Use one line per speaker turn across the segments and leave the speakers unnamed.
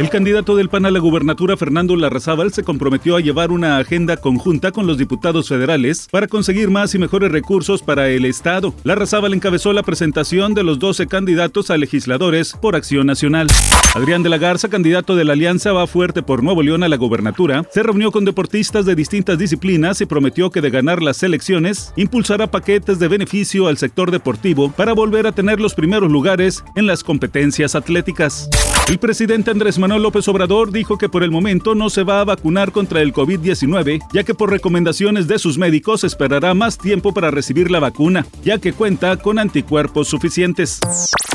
El candidato del PAN a la gubernatura, Fernando Larrazábal, se comprometió a llevar una agenda conjunta con los diputados federales para conseguir más y mejores recursos para el Estado. Larrazábal encabezó la presentación de los 12 candidatos a legisladores por Acción Nacional. Adrián de la Garza, candidato de la Alianza Va Fuerte por Nuevo León a la gubernatura, se reunió con deportistas de distintas disciplinas y prometió que de ganar las elecciones, impulsará paquetes de beneficio al sector deportivo para volver a tener los primeros lugares en las competencias atléticas. El presidente Andrés Manuel López Obrador dijo que por el momento no se va a vacunar contra el COVID-19, ya que por recomendaciones de sus médicos esperará más tiempo para recibir la vacuna, ya que cuenta con anticuerpos suficientes.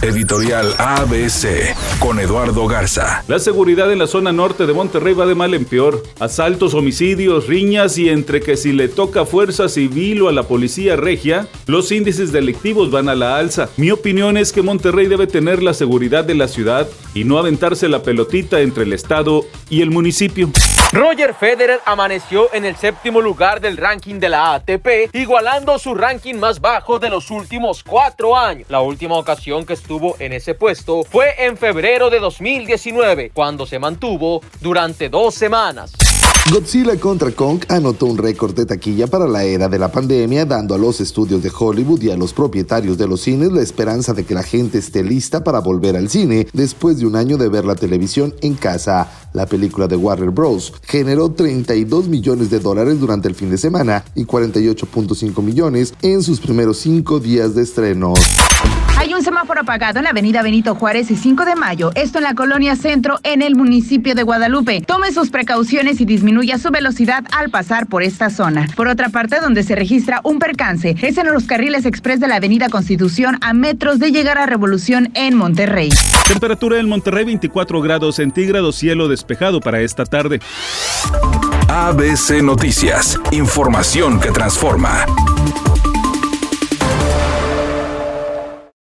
Editorial ABC con Eduardo Garza.
La seguridad en la zona norte de Monterrey va de mal en peor. Asaltos, homicidios, riñas y entre que si le toca fuerza civil o a la policía regia, los índices delictivos van a la alza. Mi opinión es que Monterrey debe tener la seguridad de la ciudad y no aventarse la pelotita entre el Estado y el municipio.
Roger Federer amaneció en el séptimo lugar del ranking de la ATP, igualando su ranking más bajo de los últimos cuatro años. La última ocasión que estuvo en ese puesto fue en febrero de 2019, cuando se mantuvo durante dos semanas.
Godzilla contra Kong anotó un récord de taquilla para la era de la pandemia, dando a los estudios de Hollywood y a los propietarios de los cines la esperanza de que la gente esté lista para volver al cine después de un año de ver la televisión en casa. La película de Warner Bros. generó 32 millones de dólares durante el fin de semana y 48.5 millones en sus primeros cinco días de estreno.
Hay un semáforo apagado en la avenida Benito Juárez y 5 de mayo, esto en la colonia Centro, en el municipio de Guadalupe. Tome sus precauciones y disminuya su velocidad al pasar por esta zona. Por otra parte, donde se registra un percance, es en los carriles express de la avenida Constitución a metros de llegar a Revolución en Monterrey.
Temperatura en Monterrey 24 grados centígrados, cielo despejado para esta tarde.
ABC Noticias, información que transforma.